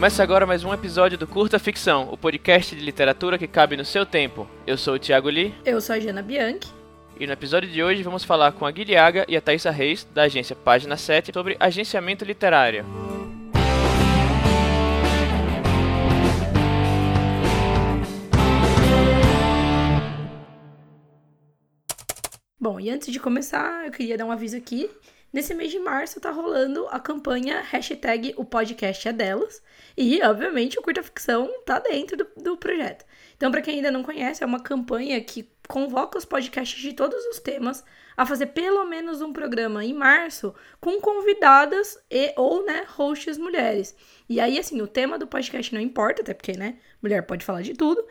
Começa agora mais um episódio do Curta Ficção, o podcast de literatura que cabe no seu tempo. Eu sou o Thiago Lee. Eu sou a Jana Bianchi. E no episódio de hoje vamos falar com a Guilhaga e a Thaisa Reis, da agência Página 7, sobre agenciamento literário. Bom, e antes de começar, eu queria dar um aviso aqui. Nesse mês de março tá rolando a campanha hashtag o podcast é delas. E, obviamente, o Curta Ficção tá dentro do, do projeto. Então, para quem ainda não conhece, é uma campanha que convoca os podcasts de todos os temas a fazer pelo menos um programa em março com convidadas e ou, né, hosts mulheres. E aí, assim, o tema do podcast não importa, até porque, né, mulher pode falar de tudo.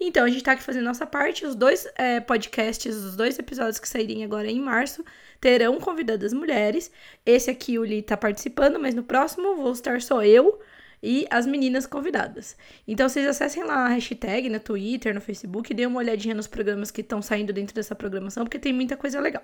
Então, a gente tá aqui fazendo nossa parte. Os dois é, podcasts, os dois episódios que saírem agora em março, terão convidadas mulheres. Esse aqui o Li tá participando, mas no próximo vou estar só eu e as meninas convidadas. Então, vocês acessem lá a hashtag no Twitter, no Facebook, deem uma olhadinha nos programas que estão saindo dentro dessa programação, porque tem muita coisa legal.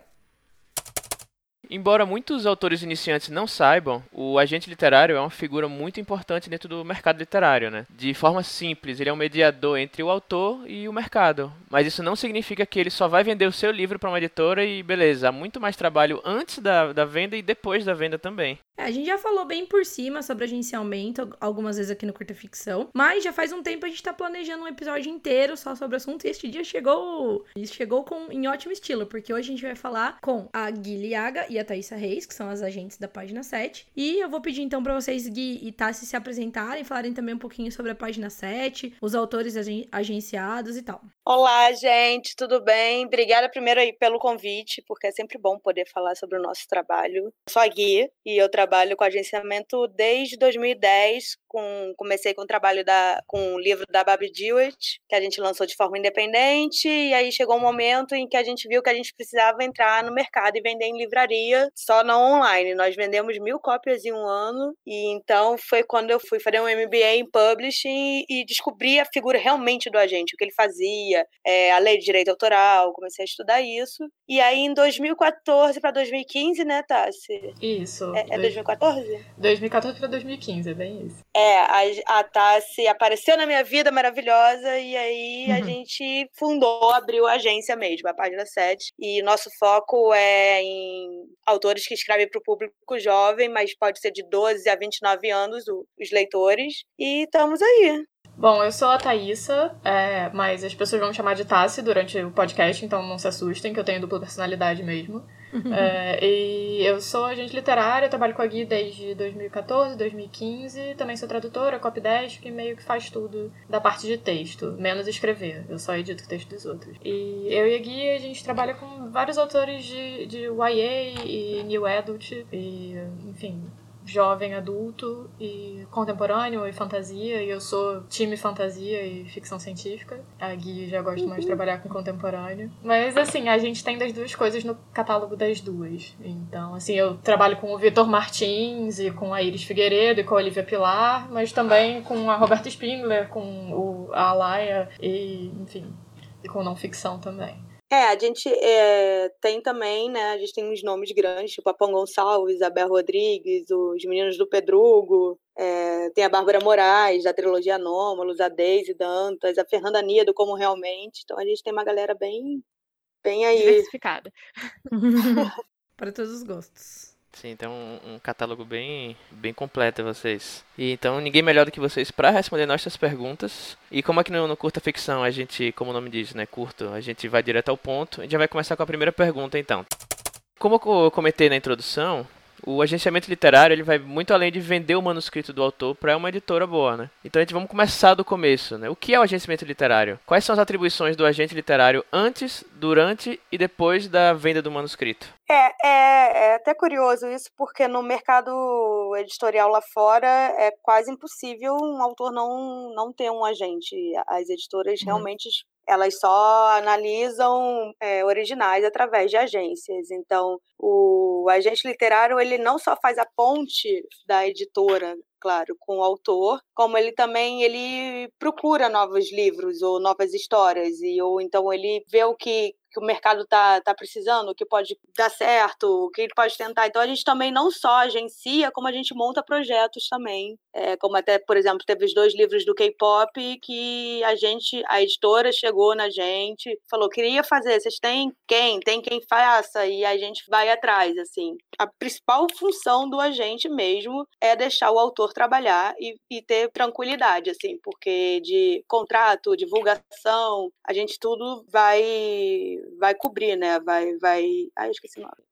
Embora muitos autores iniciantes não saibam, o agente literário é uma figura muito importante dentro do mercado literário, né? De forma simples, ele é um mediador entre o autor e o mercado. Mas isso não significa que ele só vai vender o seu livro para uma editora e beleza. Há muito mais trabalho antes da, da venda e depois da venda também. É, a gente já falou bem por cima sobre agenciamento algumas vezes aqui no Curta Ficção, mas já faz um tempo a gente tá planejando um episódio inteiro só sobre o assunto e este dia chegou, chegou com, em ótimo estilo, porque hoje a gente vai falar com a Guilhaga e a Thaisa Reis, que são as agentes da página 7. E eu vou pedir então para vocês, Gui e Tassi, se apresentarem, falarem também um pouquinho sobre a página 7, os autores agenciados e tal. Olá, gente, tudo bem? Obrigada primeiro aí pelo convite, porque é sempre bom poder falar sobre o nosso trabalho. Eu sou a Gui e eu trabalho com agenciamento desde 2010. Com, comecei com o trabalho da, com o livro da Babi Dewitt, que a gente lançou de forma independente, e aí chegou um momento em que a gente viu que a gente precisava entrar no mercado e vender em livraria, só não online. Nós vendemos mil cópias em um ano, e então foi quando eu fui fazer um MBA em Publishing e, descobri a figura realmente do agente, o que ele fazia, é, a lei de direito autoral, comecei a estudar isso. E aí em 2014 para 2015, né, Tassi? Isso. É, é 2014? 2014 para 2015, é bem isso. É, a, a Tassi apareceu na minha vida maravilhosa e aí uhum. a gente fundou, abriu a agência mesmo, a página 7. E nosso foco é em autores que escrevem para o público jovem, mas pode ser de 12 a 29 anos os leitores. E estamos aí. Bom, eu sou a Thaísa, é, mas as pessoas vão me chamar de Tassi durante o podcast, então não se assustem, que eu tenho dupla personalidade mesmo. é, e eu sou agente literária, trabalho com a Gui desde 2014, 2015. Também sou tradutora, copydesk, que meio que faz tudo da parte de texto, menos escrever. Eu só edito o texto dos outros. E eu e a Gui, a gente trabalha com vários autores de, de YA e New Adult, e enfim, jovem adulto e contemporâneo e fantasia, e eu sou time fantasia e ficção científica. A Gui já gosta mais de trabalhar com contemporâneo. Mas assim, a gente tem das duas coisas no catálogo das duas. Então, assim, eu trabalho com o Vitor Martins e com a Iris Figueiredo e com a Olivia Pilar, mas também com a Roberta Spindler, com o, a Alaia e, enfim, e com não ficção também. É, a gente é, tem também, né? A gente tem uns nomes grandes, tipo a Pão Gonçalves, Isabel Rodrigues, os meninos do Pedrugo, é, tem a Bárbara Moraes, da trilogia Anômalos, a Deise Dantas, a Fernanda Niedo, como realmente. Então a gente tem uma galera bem, bem aí. Diversificada. Para todos os gostos. Sim, então um, um, catálogo bem, bem completo vocês. E então ninguém melhor do que vocês para responder nossas perguntas. E como aqui no, no Curta Ficção a gente, como o nome diz, né, curto, a gente vai direto ao ponto. A gente já vai começar com a primeira pergunta então. Como eu comentei na introdução, o agenciamento literário ele vai muito além de vender o manuscrito do autor para uma editora boa, né? Então a gente vamos começar do começo, né? O que é o agenciamento literário? Quais são as atribuições do agente literário antes, durante e depois da venda do manuscrito? É, é, é até curioso isso, porque no mercado editorial lá fora é quase impossível um autor não, não ter um agente. As editoras uhum. realmente elas só analisam é, originais através de agências. Então, o agente literário ele não só faz a ponte da editora, claro, com o autor, como ele também ele procura novos livros ou novas histórias e ou então ele vê o que que o mercado está tá precisando, que pode dar certo, que ele pode tentar. Então a gente também não só agencia, como a gente monta projetos também. É, como até, por exemplo, teve os dois livros do K-pop que a gente, a editora chegou na gente, falou, queria fazer, vocês têm quem? Tem quem faça? E a gente vai atrás, assim. A principal função do agente mesmo é deixar o autor trabalhar e, e ter tranquilidade, assim, porque de contrato, divulgação, a gente tudo vai vai cobrir, né? Vai, vai. Ah, esqueci o nome.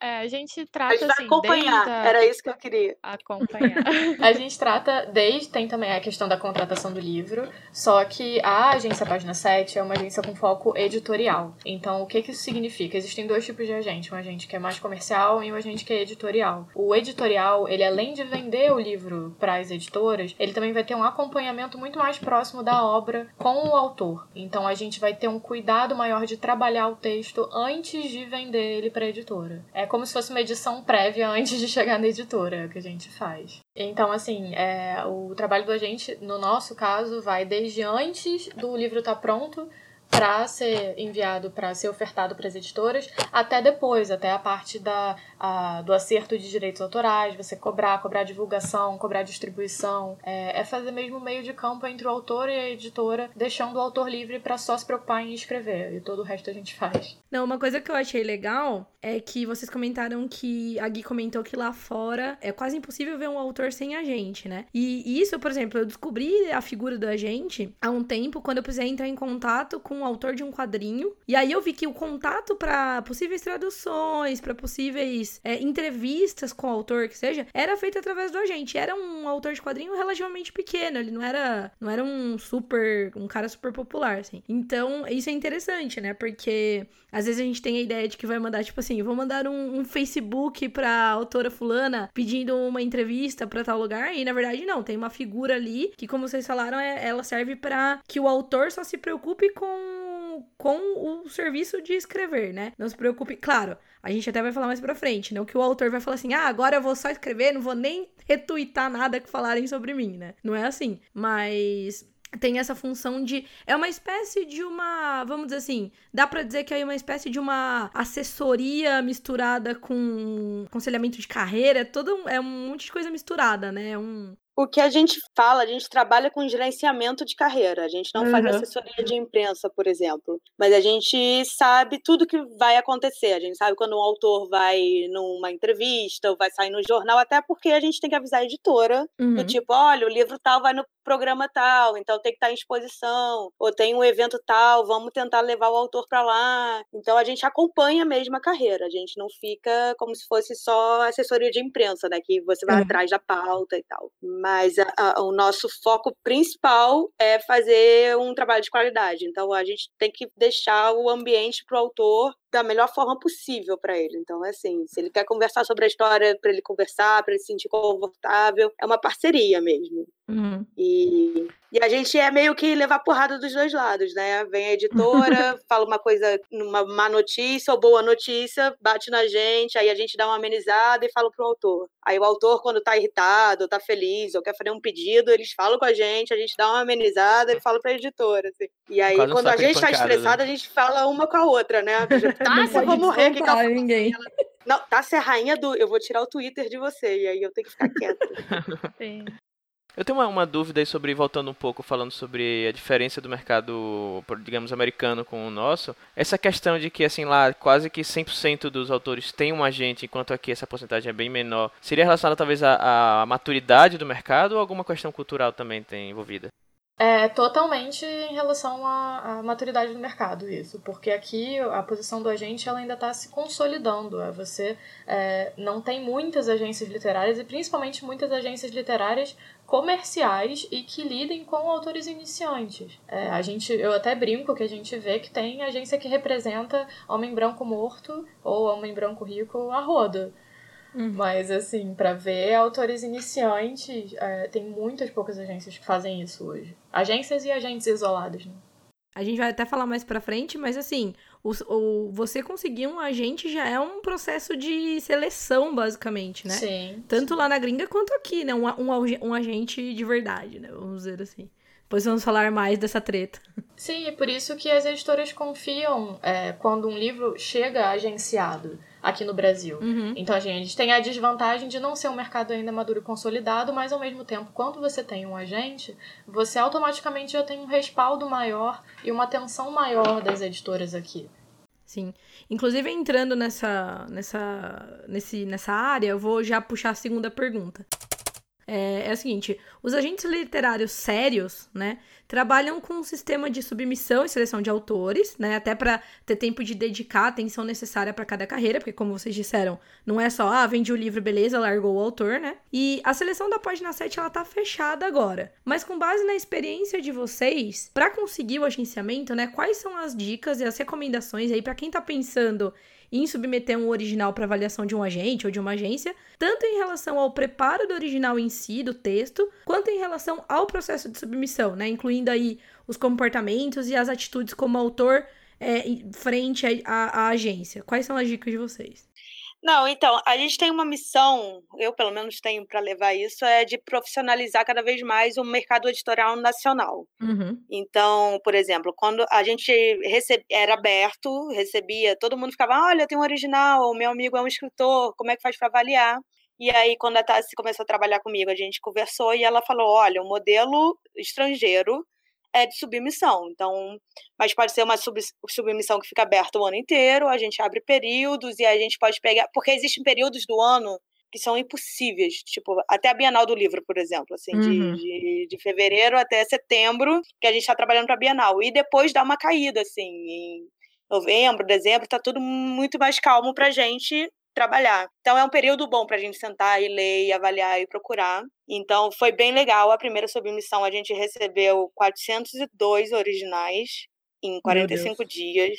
É, a gente trata. A gente vai assim, acompanhar, a... era isso que eu queria. Acompanhar. a gente trata desde. Tem também a questão da contratação do livro, só que a agência Página 7 é uma agência com foco editorial. Então, o que, que isso significa? Existem dois tipos de agente: um agente que é mais comercial e um agente que é editorial. O editorial, ele além de vender o livro para as editoras, ele também vai ter um acompanhamento muito mais próximo da obra com o autor. Então, a gente vai ter um cuidado maior de trabalhar o texto antes de vender ele para a editora. É como se fosse uma edição prévia antes de chegar na editora que a gente faz. Então, assim, é, o trabalho do agente, no nosso caso, vai desde antes do livro estar tá pronto para ser enviado, para ser ofertado para as editoras, até depois, até a parte da, a, do acerto de direitos autorais, você cobrar, cobrar divulgação, cobrar distribuição. É, é fazer mesmo meio de campo entre o autor e a editora, deixando o autor livre para só se preocupar em escrever, e todo o resto a gente faz. Não, uma coisa que eu achei legal é que vocês comentaram que a Gui comentou que lá fora é quase impossível ver um autor sem agente, né? E isso, por exemplo, eu descobri a figura do agente há um tempo quando eu precisei entrar em contato com um autor de um quadrinho. E aí eu vi que o contato para possíveis traduções, para possíveis é, entrevistas com o autor, que seja, era feito através do agente. Era um autor de quadrinho relativamente pequeno, ele não era, não era um super, um cara super popular, assim. Então, isso é interessante, né? Porque às vezes a gente tem a ideia de que vai mandar, tipo assim, vou mandar um, um Facebook pra autora fulana pedindo uma entrevista para tal lugar, e na verdade não, tem uma figura ali que, como vocês falaram, é, ela serve para que o autor só se preocupe com com o serviço de escrever, né? Não se preocupe. Claro, a gente até vai falar mais pra frente, não que o autor vai falar assim, ah, agora eu vou só escrever, não vou nem retweetar nada que falarem sobre mim, né? Não é assim. Mas tem essa função de é uma espécie de uma vamos dizer assim dá para dizer que é uma espécie de uma assessoria misturada com aconselhamento de carreira é todo é um monte de coisa misturada né é um o que a gente fala, a gente trabalha com gerenciamento de carreira. A gente não uhum. faz assessoria de imprensa, por exemplo. Mas a gente sabe tudo que vai acontecer. A gente sabe quando um autor vai numa entrevista ou vai sair no jornal, até porque a gente tem que avisar a editora uhum. do tipo, olha, o livro tal vai no programa tal, então tem que estar em exposição, ou tem um evento tal, vamos tentar levar o autor para lá. Então a gente acompanha mesmo a carreira. A gente não fica como se fosse só assessoria de imprensa, né? Que você vai uhum. atrás da pauta e tal. Mas mas a, a, o nosso foco principal é fazer um trabalho de qualidade. Então a gente tem que deixar o ambiente para o autor da melhor forma possível para ele. Então, é assim, se ele quer conversar sobre a história, para ele conversar, para ele se sentir confortável, é uma parceria mesmo. Uhum. E, e a gente é meio que levar porrada dos dois lados, né? Vem a editora, fala uma coisa, uma má notícia ou boa notícia, bate na gente, aí a gente dá uma amenizada e fala pro autor. Aí o autor, quando tá irritado, ou tá feliz, ou quer fazer um pedido, eles falam com a gente, a gente dá uma amenizada e fala pra editora. Assim. E aí, Quase quando a gente tá estressado, né? a gente fala uma com a outra, né? Tá, se eu vou morrer, que, eu ninguém. Não, tá, se é rainha do. Eu vou tirar o Twitter de você, e aí eu tenho que ficar quieta. Sim. Eu tenho uma, uma, dúvida aí sobre, voltando um pouco, falando sobre a diferença do mercado, digamos, americano com o nosso. Essa questão de que, assim, lá quase que 100% dos autores têm um agente, enquanto aqui essa porcentagem é bem menor. Seria relacionada talvez à, à maturidade do mercado ou alguma questão cultural também tem envolvida? É totalmente em relação à, à, maturidade do mercado, isso. Porque aqui a posição do agente ela ainda está se consolidando. É, você é, não tem muitas agências literárias e principalmente muitas agências literárias comerciais e que lidem com autores iniciantes. É, a gente, eu até brinco que a gente vê que tem agência que representa homem branco morto ou homem branco rico a roda. Uhum. Mas, assim, para ver autores iniciantes, é, tem muitas poucas agências que fazem isso hoje. Agências e agentes isolados, né? A gente vai até falar mais pra frente, mas assim, o, o, você conseguir um agente já é um processo de seleção, basicamente, né? Sim. Tanto sim. lá na gringa quanto aqui, né? Um, um, um agente de verdade, né? Vamos dizer assim. Pois vamos falar mais dessa treta. Sim, e por isso que as editoras confiam é, quando um livro chega agenciado aqui no Brasil. Uhum. Então a gente tem a desvantagem de não ser um mercado ainda maduro e consolidado, mas ao mesmo tempo, quando você tem um agente, você automaticamente já tem um respaldo maior e uma atenção maior das editoras aqui. Sim. Inclusive, entrando nessa, nessa, nesse, nessa área, eu vou já puxar a segunda pergunta é, é o seguinte: os agentes literários sérios, né, trabalham com um sistema de submissão e seleção de autores, né, até para ter tempo de dedicar a atenção necessária para cada carreira, porque como vocês disseram, não é só ah, vendi o livro, beleza, largou o autor, né? E a seleção da página 7 ela tá fechada agora. Mas com base na experiência de vocês, para conseguir o agenciamento, né, quais são as dicas e as recomendações aí para quem tá pensando em submeter um original para avaliação de um agente ou de uma agência, tanto em relação ao preparo do original em si, do texto, quanto em relação ao processo de submissão, né? Incluindo aí os comportamentos e as atitudes como autor é, frente à agência. Quais são as dicas de vocês? Não, então, a gente tem uma missão, eu pelo menos tenho para levar isso, é de profissionalizar cada vez mais o mercado editorial nacional. Uhum. Então, por exemplo, quando a gente recebe, era aberto, recebia, todo mundo ficava, olha, tem um original, meu amigo é um escritor, como é que faz para avaliar? E aí, quando a Tassi começou a trabalhar comigo, a gente conversou e ela falou, olha, o modelo estrangeiro é de submissão. Então, mas pode ser uma sub, submissão que fica aberta o ano inteiro, a gente abre períodos e a gente pode pegar. Porque existem períodos do ano que são impossíveis, tipo, até a Bienal do Livro, por exemplo, assim, uhum. de, de, de, fevereiro até setembro, que a gente está trabalhando para a Bienal. E depois dá uma caída, assim, em novembro, dezembro, tá tudo muito mais calmo para a gente trabalhar. Então é um período bom para a gente sentar e ler, e avaliar e procurar. Então foi bem legal. A primeira submissão a gente recebeu 402 originais em 45 dias.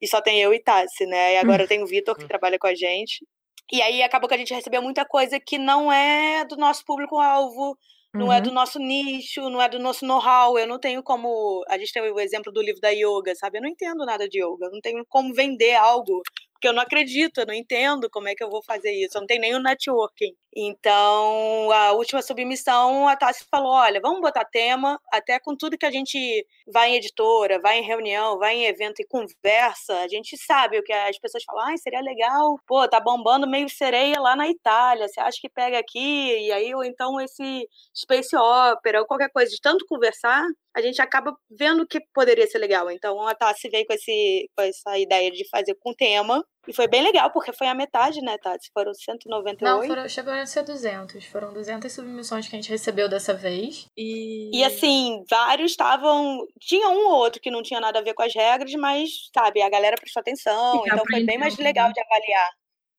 E só tem eu e Tassi, né? E agora tem o Vitor que trabalha com a gente. E aí acabou que a gente recebeu muita coisa que não é do nosso público-alvo, não é uhum. é do nosso nicho, não é do nosso know-how. Eu não tenho como. A gente tem o exemplo do livro da yoga, sabe? Eu não entendo nada de yoga, não tenho como vender algo porque eu não acredito, eu não entendo como é que eu vou fazer isso, eu não tenho nenhum networking. Então, a última submissão, a Tassi falou: olha, vamos botar tema, até com tudo que a gente vai em editora, vai em reunião, vai em evento e conversa, a gente sabe o que as pessoas falam, ah, seria legal, pô, tá bombando meio sereia lá na Itália, você acha que pega aqui? E aí, ou então esse Space Opera, ou qualquer coisa, de tanto conversar, a gente acaba vendo que poderia ser legal. Então, a Tassi veio com, esse, com essa ideia de fazer com tema, e foi bem legal, porque foi a metade, né, Tati? Foram 198. Não, foram, chegou a ser 200. Foram 200 submissões que a gente recebeu dessa vez. E, e assim, vários estavam. Tinha um ou outro que não tinha nada a ver com as regras, mas, sabe, a galera prestou atenção. então foi bem mais legal de avaliar.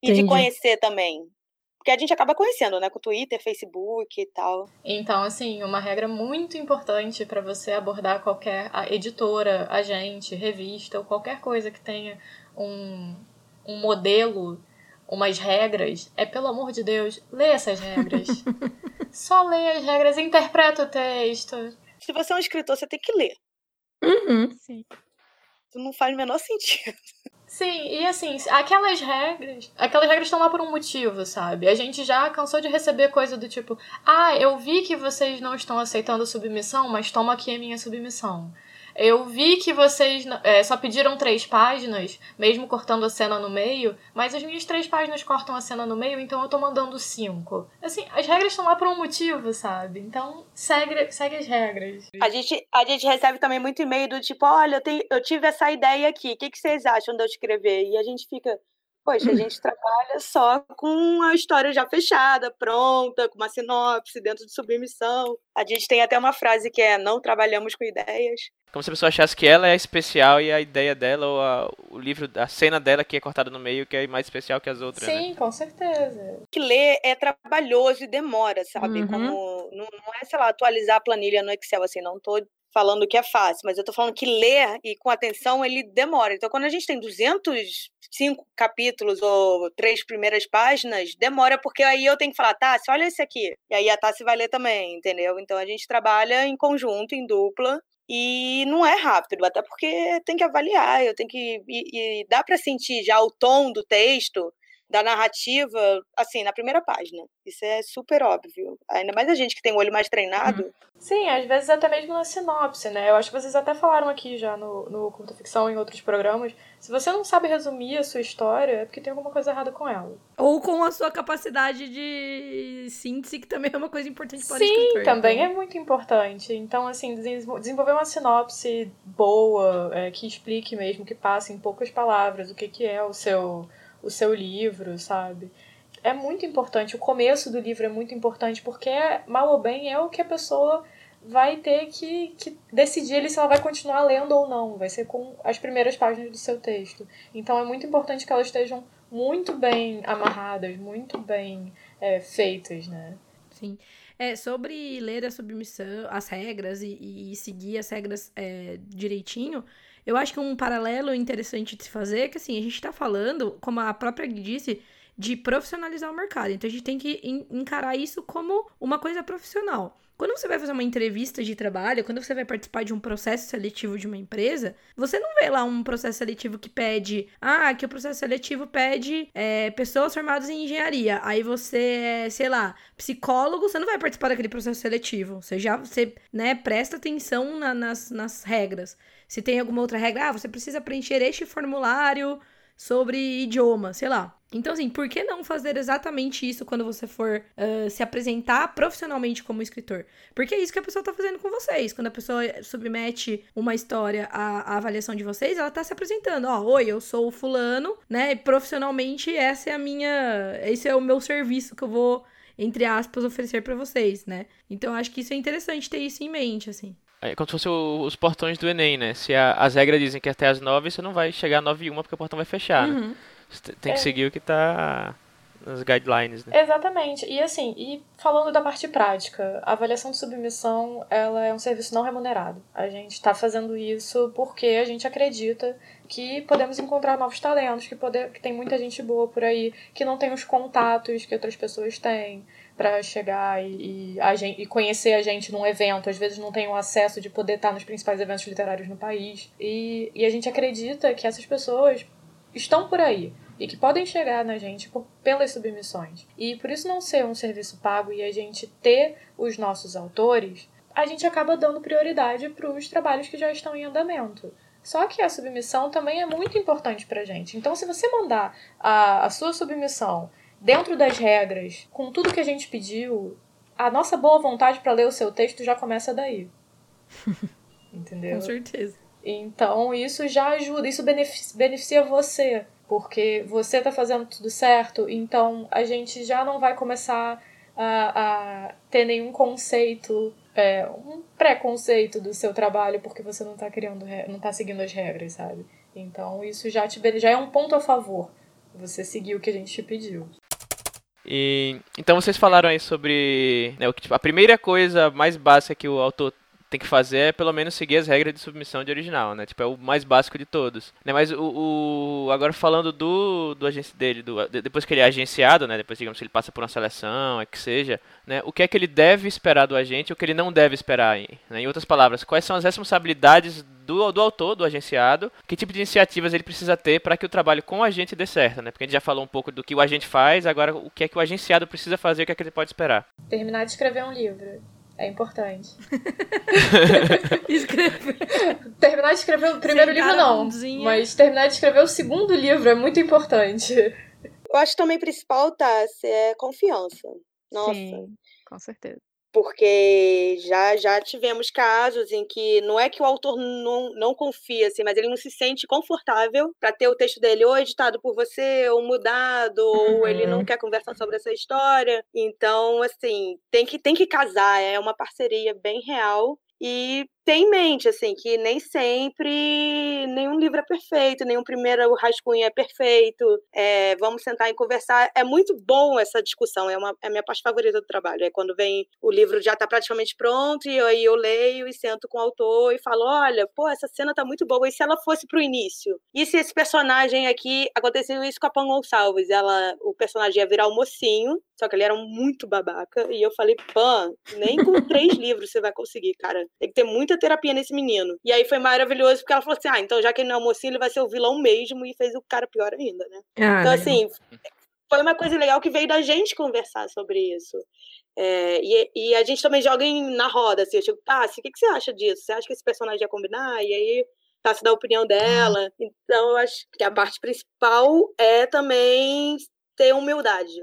E Entendi. de conhecer também. Porque a gente acaba conhecendo, né? Com Twitter, Facebook e tal. Então, assim, uma regra muito importante para você abordar qualquer editora, agente, revista ou qualquer coisa que tenha um, um modelo, umas regras, é pelo amor de Deus, lê essas regras. Só lê as regras, interpreta o texto. Se você é um escritor, você tem que ler. Uhum. Sim. Não faz o menor sentido. Sim, e assim, aquelas regras, aquelas regras estão lá por um motivo, sabe? A gente já cansou de receber coisa do tipo: "Ah, eu vi que vocês não estão aceitando submissão, mas toma aqui a minha submissão". Eu vi que vocês é, só pediram três páginas, mesmo cortando a cena no meio, mas as minhas três páginas cortam a cena no meio, então eu tô mandando cinco. Assim, as regras estão lá por um motivo, sabe? Então, segue, segue as regras. A gente, a gente recebe também muito e-mail do tipo, olha, eu, tenho, eu tive essa ideia aqui, o que, que vocês acham de eu escrever? E a gente fica, Poxa, a gente trabalha só com a história já fechada, pronta, com uma sinopse dentro de submissão. A gente tem até uma frase que é: não trabalhamos com ideias. Como se a pessoa achasse que ela é especial e a ideia dela, ou a, o livro, a cena dela que é cortada no meio, que é mais especial que as outras. Sim, né? com certeza. Que ler é trabalhoso e demora, sabe? Uhum. Como não, não, é, sei lá, atualizar a planilha no Excel, assim, não tô falando que é fácil, mas eu tô falando que ler e com atenção ele demora. Então, quando a gente tem 205 capítulos ou três primeiras páginas, demora porque aí eu tenho que falar, Tassi, olha esse aqui. E aí a Tassi vai ler também, entendeu? Então a gente trabalha em conjunto, em dupla. E não é rápido, até porque tem que avaliar, eu tenho que. E, e dá para sentir já o tom do texto da narrativa, assim, na primeira página. Isso é super óbvio. Ainda mais a gente que tem o olho mais treinado. Uhum. Sim, às vezes até mesmo na sinopse, né? Eu acho que vocês até falaram aqui já no, no Conta Ficção em outros programas. Se você não sabe resumir a sua história, é porque tem alguma coisa errada com ela. Ou com a sua capacidade de síntese, que também é uma coisa importante para Sim, o escritor. Sim, também então... é muito importante. Então, assim, desenvolver uma sinopse boa, é, que explique mesmo, que passe em poucas palavras o que, que é o seu o seu livro, sabe? É muito importante. O começo do livro é muito importante porque, mal ou bem, é o que a pessoa vai ter que, que decidir se ela vai continuar lendo ou não. Vai ser com as primeiras páginas do seu texto. Então é muito importante que elas estejam muito bem amarradas, muito bem é, feitas, né? Sim. É, sobre ler a submissão, as regras e, e seguir as regras é, direitinho, eu acho que um paralelo interessante de se fazer é que, assim, a gente tá falando, como a própria disse, de profissionalizar o mercado. Então a gente tem que encarar isso como uma coisa profissional. Quando você vai fazer uma entrevista de trabalho, quando você vai participar de um processo seletivo de uma empresa, você não vê lá um processo seletivo que pede, ah, que o processo seletivo pede é, pessoas formadas em engenharia. Aí você é, sei lá, psicólogo, você não vai participar daquele processo seletivo. Você já, você, né, presta atenção na, nas, nas regras. Se tem alguma outra regra, ah, você precisa preencher este formulário sobre idioma, sei lá. Então, assim, por que não fazer exatamente isso quando você for uh, se apresentar profissionalmente como escritor? Porque é isso que a pessoa tá fazendo com vocês. Quando a pessoa submete uma história à, à avaliação de vocês, ela tá se apresentando. Ó, oi, eu sou o fulano, né? E profissionalmente, essa é a minha. Esse é o meu serviço que eu vou, entre aspas, oferecer para vocês, né? Então, acho que isso é interessante ter isso em mente, assim. É como se fosse o, os portões do Enem, né? Se a, as regras dizem que até as nove, você não vai chegar a nove e uma porque o portão vai fechar, né? uhum. né? Você tem que é. seguir o que está nas guidelines, né? Exatamente. E assim, e falando da parte prática, a avaliação de submissão, ela é um serviço não remunerado. A gente está fazendo isso porque a gente acredita que podemos encontrar novos talentos, que, poder, que tem muita gente boa por aí, que não tem os contatos que outras pessoas têm para chegar e, e, gente, e conhecer a gente num evento. Às vezes não tem o acesso de poder estar nos principais eventos literários no país. E, e a gente acredita que essas pessoas estão por aí e que podem chegar na gente por, pelas submissões. E por isso não ser um serviço pago e a gente ter os nossos autores, a gente acaba dando prioridade para os trabalhos que já estão em andamento. Só que a submissão também é muito importante para a gente. Então, se você mandar a, a sua submissão dentro das regras, com tudo que a gente pediu, a nossa boa vontade para ler o seu texto já começa daí. Entendeu? Com certeza. Então, isso já ajuda, isso beneficia, você, porque você está fazendo tudo certo, então a gente já não vai começar a, a ter nenhum conceito, é, um preconceito do seu trabalho porque você não está criando, não tá seguindo as regras, sabe? Então, isso já, te, já é um ponto a favor. Você seguir o que a gente te pediu. E, então vocês falaram aí sobre né, tipo, a primeira coisa mais básica que o autor tem que fazer é pelo menos seguir as regras de submissão de original, né? Tipo, é o mais básico de todos. Né? Mas o, o agora falando do, do agente dele, do, depois que ele é agenciado, né? Depois, digamos, que ele passa por uma seleção, é que seja, né? O que é que ele deve esperar do agente e o que ele não deve esperar? Né? Em outras palavras, quais são as responsabilidades do, do autor, do agenciado, que tipo de iniciativas ele precisa ter para que o trabalho com o agente dê certo, né? Porque a gente já falou um pouco do que o agente faz, agora o que é que o agenciado precisa fazer, o que é que ele pode esperar. Terminar de escrever um livro. É importante. escrever. Terminar de escrever o primeiro Sentar livro, não. Mas terminar de escrever o segundo livro é muito importante. Eu acho também principal, tá, é confiança. Nossa. Sim, com certeza porque já já tivemos casos em que não é que o autor não, não confia, assim, mas ele não se sente confortável para ter o texto dele ou editado por você, ou mudado, uhum. ou ele não uhum. quer conversar sobre essa história. Então, assim, tem que, tem que casar, é uma parceria bem real. E tem em mente, assim, que nem sempre nenhum livro é perfeito, nenhum primeiro rascunho é perfeito. É, vamos sentar e conversar. É muito bom essa discussão, é, uma, é a minha parte favorita do trabalho. É quando vem o livro já está praticamente pronto, e aí eu leio e sento com o autor e falo: olha, pô, essa cena tá muito boa. E se ela fosse pro início? E se esse personagem aqui aconteceu isso com a Pan Gonçalves? Ela, o personagem ia virar o um mocinho, só que ele era muito babaca. E eu falei: Pan, nem com três livros você vai conseguir, cara. Tem que ter muita muita terapia nesse menino. E aí foi maravilhoso, porque ela falou assim: ah, então já que ele não é mocinho, ele vai ser o vilão mesmo, e fez o cara pior ainda, né? Ah, então, assim, foi uma coisa legal que veio da gente conversar sobre isso. É, e, e, a gente também joga em, na roda, assim, eu tipo, tá, o que, que você acha disso? Você acha que esse personagem ia combinar? E aí tá, se dá a opinião dela. Então, eu acho que a parte principal é também ter humildade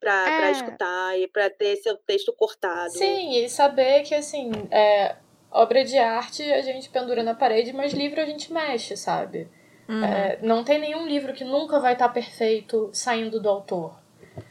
para é. escutar e para ter seu texto cortado. Sim, e saber que, assim, é, obra de arte a gente pendura na parede, mas livro a gente mexe, sabe? Uhum. É, não tem nenhum livro que nunca vai estar tá perfeito saindo do autor.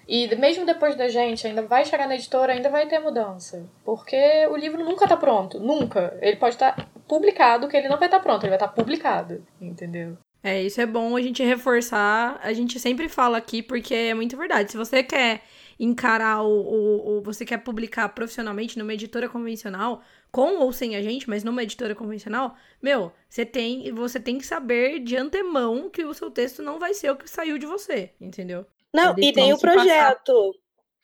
E mesmo depois da gente, ainda vai chegar na editora, ainda vai ter mudança. Porque o livro nunca tá pronto. Nunca. Ele pode estar tá publicado, que ele não vai estar tá pronto, ele vai estar tá publicado. Entendeu? É, isso é bom a gente reforçar. A gente sempre fala aqui porque é muito verdade. Se você quer encarar o, o, o, você quer publicar profissionalmente numa editora convencional, com ou sem a gente, mas numa editora convencional, meu, você tem, você tem que saber de antemão que o seu texto não vai ser o que saiu de você, entendeu? Não, e tem o projeto, passar.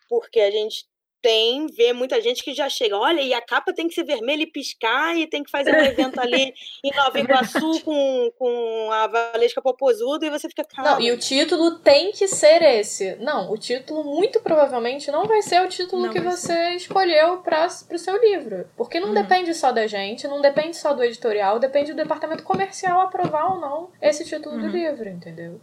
porque a gente tem, vê muita gente que já chega, olha, e a capa tem que ser vermelha e piscar, e tem que fazer um evento ali em Nova é Iguaçu com, com a Valesca Popozuda, e você fica, cara... Não, e o título tem que ser esse. Não, o título muito provavelmente não vai ser o título não que você ser. escolheu para o seu livro. Porque não uhum. depende só da gente, não depende só do editorial, depende do departamento comercial aprovar ou não esse título uhum. do livro, entendeu?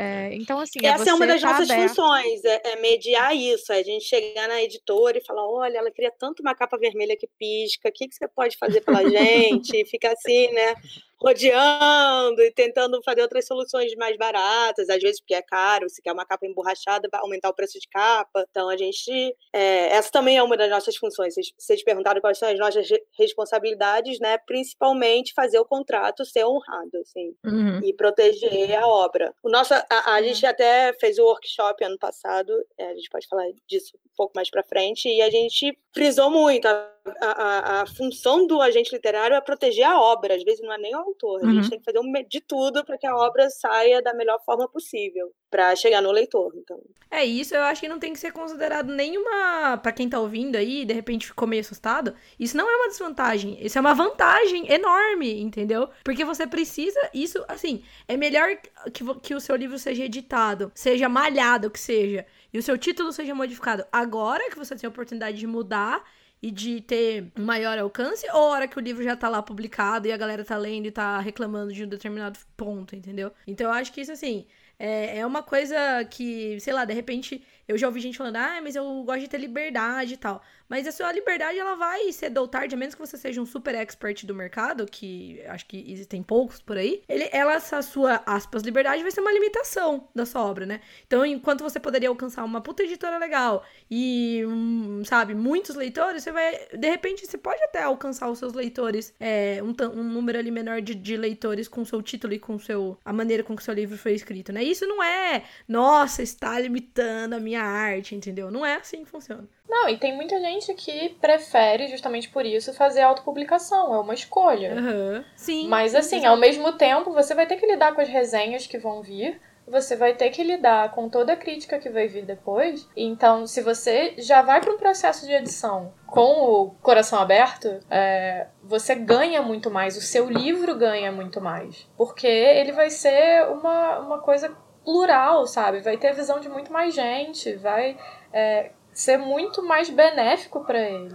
É, então, assim. É Essa é uma das tá nossas aberto. funções, é, é, mediar isso. É a gente chegar na editora e falar: olha, ela queria tanto uma capa vermelha que pisca, o que, que você pode fazer pela gente? E fica assim, né? Rodeando e tentando fazer outras soluções mais baratas, às vezes porque é caro, se quer uma capa emborrachada, vai aumentar o preço de capa. Então a gente. É, essa também é uma das nossas funções. Vocês, vocês perguntaram quais são as nossas responsabilidades, né? Principalmente fazer o contrato ser honrado, assim, uhum. e proteger a obra. O nosso, a, a uhum. gente até fez o workshop ano passado, é, a gente pode falar disso um pouco mais para frente, e a gente frisou muito. A, a, a, função do agente literário é proteger a obra, às vezes não é nem o autor. A gente uhum. tem que fazer um, de tudo para que a obra saia da melhor forma possível para chegar no leitor. Então. É isso, eu acho que não tem que ser considerado nenhuma. para quem tá ouvindo aí, de repente ficou meio assustado. Isso não é uma desvantagem. Isso é uma vantagem enorme, entendeu? Porque você precisa. Isso, assim, é melhor que, que o seu livro seja editado, seja malhado, que seja. E o seu título seja modificado agora que você tem a oportunidade de mudar e de ter maior alcance, ou a hora que o livro já tá lá publicado e a galera tá lendo e tá reclamando de um determinado ponto, entendeu? Então eu acho que isso, assim, é, é uma coisa que, sei lá, de repente eu já ouvi gente falando, ah, mas eu gosto de ter liberdade e tal. Mas a sua liberdade, ela vai cedo ou tarde, a menos que você seja um super expert do mercado, que acho que existem poucos por aí, ele, ela, essa sua, aspas, liberdade vai ser uma limitação da sua obra, né? Então, enquanto você poderia alcançar uma puta editora legal e, um, sabe, muitos leitores, você vai, de repente, você pode até alcançar os seus leitores, é, um, um número ali menor de, de leitores com seu título e com seu, a maneira com que seu livro foi escrito, né? Isso não é, nossa, está limitando a minha arte, entendeu? Não é assim que funciona. Não, e tem muita gente que prefere, justamente por isso, fazer autopublicação. É uma escolha. Uhum. Sim. Mas, assim, ao mesmo tempo, você vai ter que lidar com as resenhas que vão vir. Você vai ter que lidar com toda a crítica que vai vir depois. Então, se você já vai para um processo de edição com o coração aberto, é, você ganha muito mais. O seu livro ganha muito mais. Porque ele vai ser uma, uma coisa plural, sabe? Vai ter a visão de muito mais gente. Vai. É, ser muito mais benéfico para ele.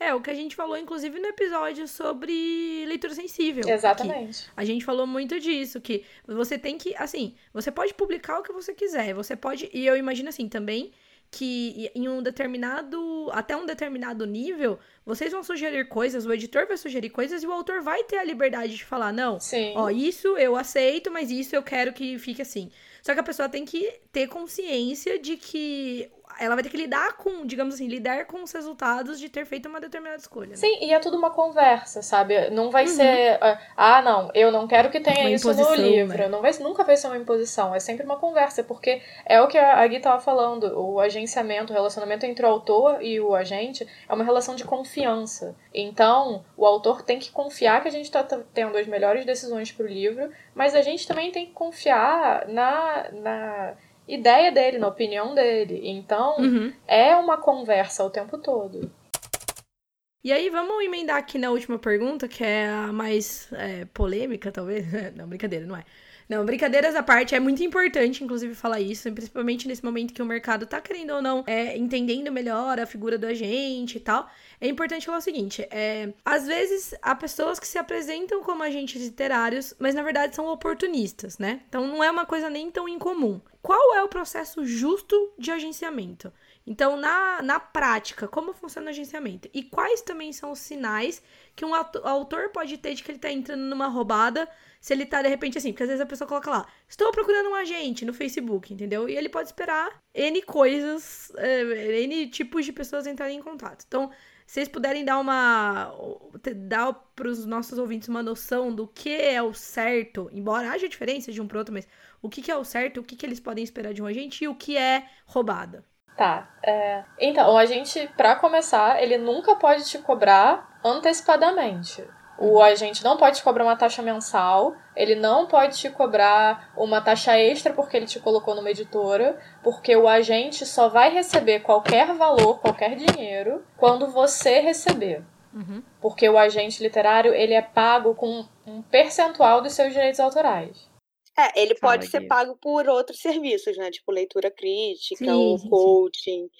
É, o que a gente falou, inclusive, no episódio sobre leitura sensível. Exatamente. Aqui. A gente falou muito disso, que você tem que, assim, você pode publicar o que você quiser, você pode, e eu imagino assim também, que em um determinado, até um determinado nível, vocês vão sugerir coisas, o editor vai sugerir coisas e o autor vai ter a liberdade de falar, não, Sim. ó, isso eu aceito, mas isso eu quero que fique assim. Só que a pessoa tem que ter consciência de que ela vai ter que lidar com, digamos assim, lidar com os resultados de ter feito uma determinada escolha. Né? Sim, e é tudo uma conversa, sabe? Não vai uhum. ser, ah, ah, não, eu não quero que tenha uma isso no livro. Né? Não vai, nunca vai ser uma imposição, é sempre uma conversa, porque é o que a Gui tava falando, o agenciamento, o relacionamento entre o autor e o agente é uma relação de confiança. Então, o autor tem que confiar que a gente está tendo as melhores decisões para o livro, mas a gente também tem que confiar na, na ideia dele, na opinião dele. Então, uhum. é uma conversa o tempo todo. E aí, vamos emendar aqui na última pergunta, que é a mais é, polêmica, talvez. não, brincadeira, não é. Não, brincadeiras à parte, é muito importante, inclusive, falar isso, principalmente nesse momento que o mercado tá querendo ou não, é, entendendo melhor a figura do agente e tal. É importante falar o seguinte: é, às vezes há pessoas que se apresentam como agentes literários, mas na verdade são oportunistas, né? Então não é uma coisa nem tão incomum. Qual é o processo justo de agenciamento? Então, na, na prática, como funciona o agenciamento? E quais também são os sinais que um autor pode ter de que ele está entrando numa roubada se ele tá de repente assim, porque às vezes a pessoa coloca lá, estou procurando um agente no Facebook, entendeu? E ele pode esperar N coisas, é, N tipos de pessoas entrarem em contato. Então, se vocês puderem dar uma. dar para os nossos ouvintes uma noção do que é o certo, embora haja diferença de um pro outro, mas o que, que é o certo, o que, que eles podem esperar de um agente e o que é roubada. Tá. É... Então, o agente, para começar, ele nunca pode te cobrar antecipadamente. O agente não pode te cobrar uma taxa mensal, ele não pode te cobrar uma taxa extra porque ele te colocou numa editora, porque o agente só vai receber qualquer valor, qualquer dinheiro, quando você receber. Uhum. Porque o agente literário ele é pago com um percentual dos seus direitos autorais. É, ele pode ser pago por outros serviços, né? Tipo leitura crítica, sim, ou coaching. Sim.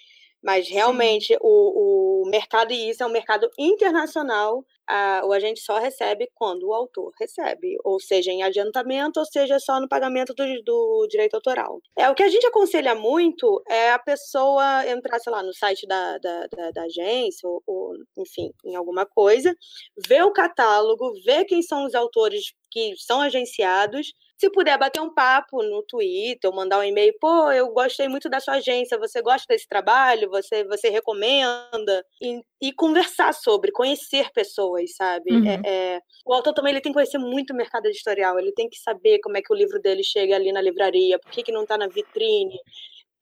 Mas realmente o, o mercado, e isso é um mercado internacional, a, o agente só recebe quando o autor recebe, ou seja, em adiantamento, ou seja, só no pagamento do, do direito autoral. É O que a gente aconselha muito é a pessoa entrar, sei lá, no site da, da, da, da agência, ou, ou, enfim, em alguma coisa, ver o catálogo, ver quem são os autores que são agenciados se puder bater um papo no Twitter ou mandar um e-mail, pô, eu gostei muito da sua agência, você gosta desse trabalho, você, você recomenda, e, e conversar sobre, conhecer pessoas, sabe? Uhum. É, é, o autor também ele tem que conhecer muito o mercado editorial, ele tem que saber como é que o livro dele chega ali na livraria, por que, que não está na vitrine,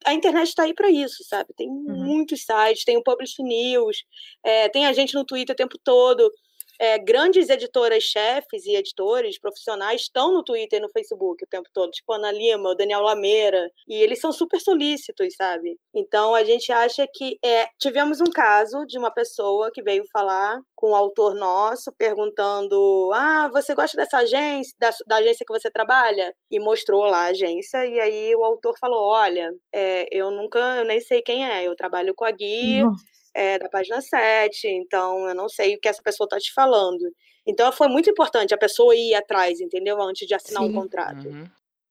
a internet está aí para isso, sabe? Tem uhum. muitos sites, tem o Publish News, é, tem a gente no Twitter o tempo todo é, grandes editoras chefes e editores profissionais estão no Twitter e no Facebook o tempo todo, tipo Ana Lima, o Daniel Lameira, e eles são super solícitos, sabe? Então a gente acha que é, tivemos um caso de uma pessoa que veio falar com um autor nosso perguntando: Ah, você gosta dessa agência, da, da agência que você trabalha? E mostrou lá a agência, e aí o autor falou: Olha, é, eu nunca, eu nem sei quem é, eu trabalho com a Gui. Nossa é, da página 7, então eu não sei o que essa pessoa está te falando. Então foi muito importante a pessoa ir atrás, entendeu? Antes de assinar Sim. um contrato. Uhum.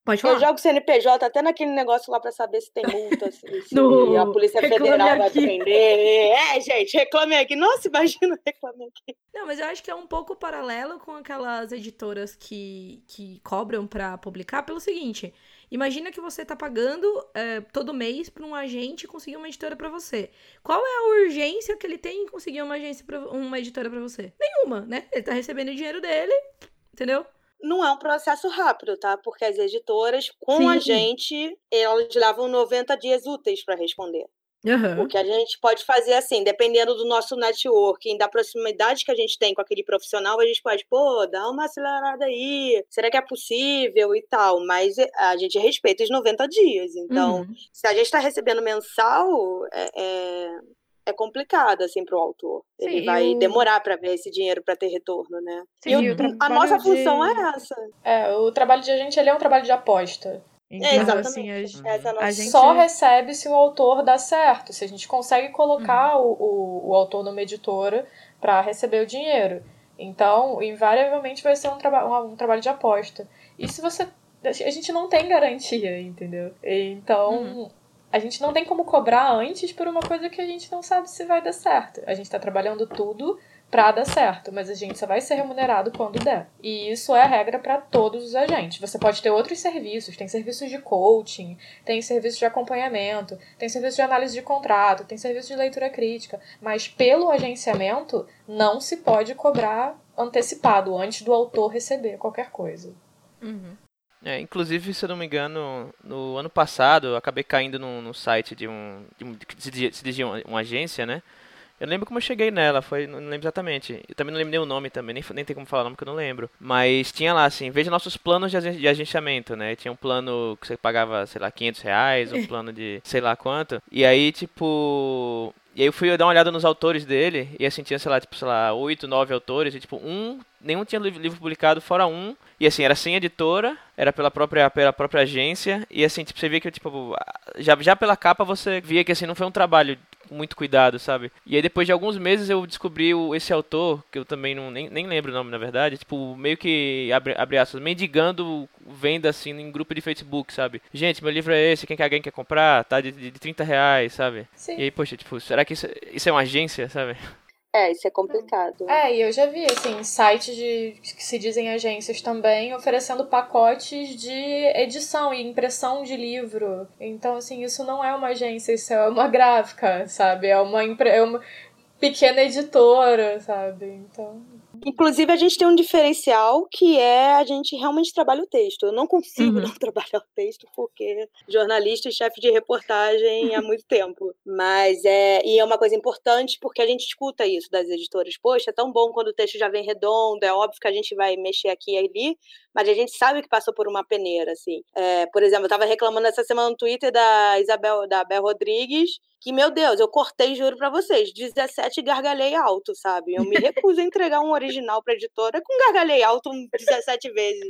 Pode falar. Eu jogo CNPJ até naquele negócio lá para saber se tem multa, se, se no... a Polícia Federal vai prender. É, gente, reclame aqui. Nossa, imagina, reclame aqui. Não, mas eu acho que é um pouco paralelo com aquelas editoras que, que cobram para publicar pelo seguinte. Imagina que você está pagando é, todo mês para um agente conseguir uma editora para você. Qual é a urgência que ele tem em conseguir uma agência pra, uma editora para você? Nenhuma, né? Ele está recebendo o dinheiro dele, entendeu? Não é um processo rápido, tá? Porque as editoras, com Sim. a gente, elas levam 90 dias úteis para responder. Uhum. O que a gente pode fazer assim, dependendo do nosso networking, da proximidade que a gente tem com aquele profissional, a gente pode, pô, dá uma acelerada aí, será que é possível e tal, mas eh, a gente respeita os 90 dias. Então, uhum. se a gente está recebendo mensal, é, é, é, complicado assim para o autor. Sim, Ele vai o... demorar para ver esse dinheiro para ter retorno, né? Sim, e o, a nossa de... função é essa. É, o trabalho de agente ele é um trabalho de aposta. Então, é, exatamente. Assim, a, a gente só recebe se o autor dá certo, se a gente consegue colocar uhum. o, o, o, autor numa editora para receber o dinheiro. Então, invariavelmente vai ser um, traba um, um, trabalho de aposta. E se você. A gente não tem garantia, entendeu? Então, uhum. a gente não tem como cobrar antes por uma coisa que a gente não sabe se vai dar certo. A gente está trabalhando tudo para dar certo, mas a gente só vai ser remunerado quando der. E isso é a regra para todos os agentes. Você pode ter outros serviços, tem serviços de coaching, tem serviços de acompanhamento, tem serviços de análise de contrato, tem serviços de leitura crítica, mas pelo agenciamento não se pode cobrar antecipado antes do autor receber qualquer coisa. Uhum. É, inclusive, se eu não me engano, no ano passado eu acabei caindo no, no site de um, de um que se dirigia uma, uma agência, né? Eu lembro como eu cheguei nela, foi, não lembro exatamente. Eu também não lembro nem o nome também, nem, nem tem como falar o nome que eu não lembro. Mas tinha lá, assim, veja nossos planos de, agenciamento, né? Tinha um plano que você pagava, sei lá, 500 reais, um plano de sei lá quanto. E aí, tipo, e aí eu fui dar uma olhada nos autores dele, e assim, tinha, sei lá, tipo, sei lá, oito, nove autores, e tipo, um nenhum tinha livro publicado fora um. E assim, era sem editora, era pela própria, pela própria agência. E assim, tipo, você via que, tipo, já, já pela capa você via que assim, não foi um trabalho com muito cuidado, sabe? E aí depois de alguns meses eu descobri o, esse autor, que eu também não, nem, nem lembro o nome na verdade, tipo, meio que, abre, abre aspas, mendigando venda assim em grupo de Facebook, sabe? Gente, meu livro é esse, quem que alguém quer comprar? Tá de, de 30 reais, sabe? Sim. E aí, poxa, tipo, será que isso, isso é uma agência, sabe? É, isso é complicado. É, e eu já vi, assim, sites de, que se dizem agências também oferecendo pacotes de edição e impressão de livro. Então, assim, isso não é uma agência, isso é uma gráfica, sabe? É uma, é uma pequena editora, sabe? Então. Inclusive, a gente tem um diferencial que é a gente realmente trabalha o texto. Eu não consigo uhum. não trabalhar o texto porque jornalista e chefe de reportagem há muito tempo. Mas é. E é uma coisa importante porque a gente escuta isso das editoras. Poxa, é tão bom quando o texto já vem redondo, é óbvio que a gente vai mexer aqui e ali, mas a gente sabe que passou por uma peneira, assim. É, por exemplo, eu estava reclamando essa semana no Twitter da Isabel, da Bel Rodrigues, que, meu Deus, eu cortei, juro para vocês, 17 gargalhei alto, sabe? Eu me recuso a entregar um original pra editora com gargalhei alto 17 vezes.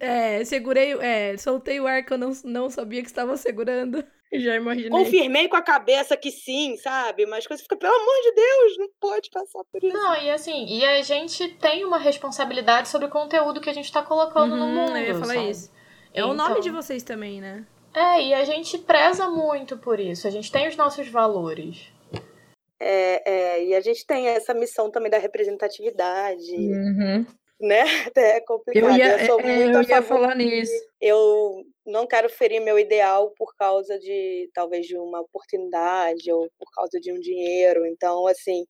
É, segurei, é, soltei o ar que eu não, não sabia que estava segurando. Já imaginei. Confirmei com a cabeça que sim, sabe? Mas coisa fica, pelo amor de Deus, não pode passar por isso. Não, e assim, e a gente tem uma responsabilidade sobre o conteúdo que a gente tá colocando uhum, no mundo. Eu ia falar sabe? isso. É então... o nome de vocês também, né? É, e a gente preza muito por isso. A gente tem os nossos valores. É, é, e a gente tem essa missão também da representatividade. Uhum. Né? É complicado. Eu ia, eu sou é, muito eu ia falar nisso. Eu não quero ferir meu ideal por causa de talvez de uma oportunidade ou por causa de um dinheiro. Então, assim,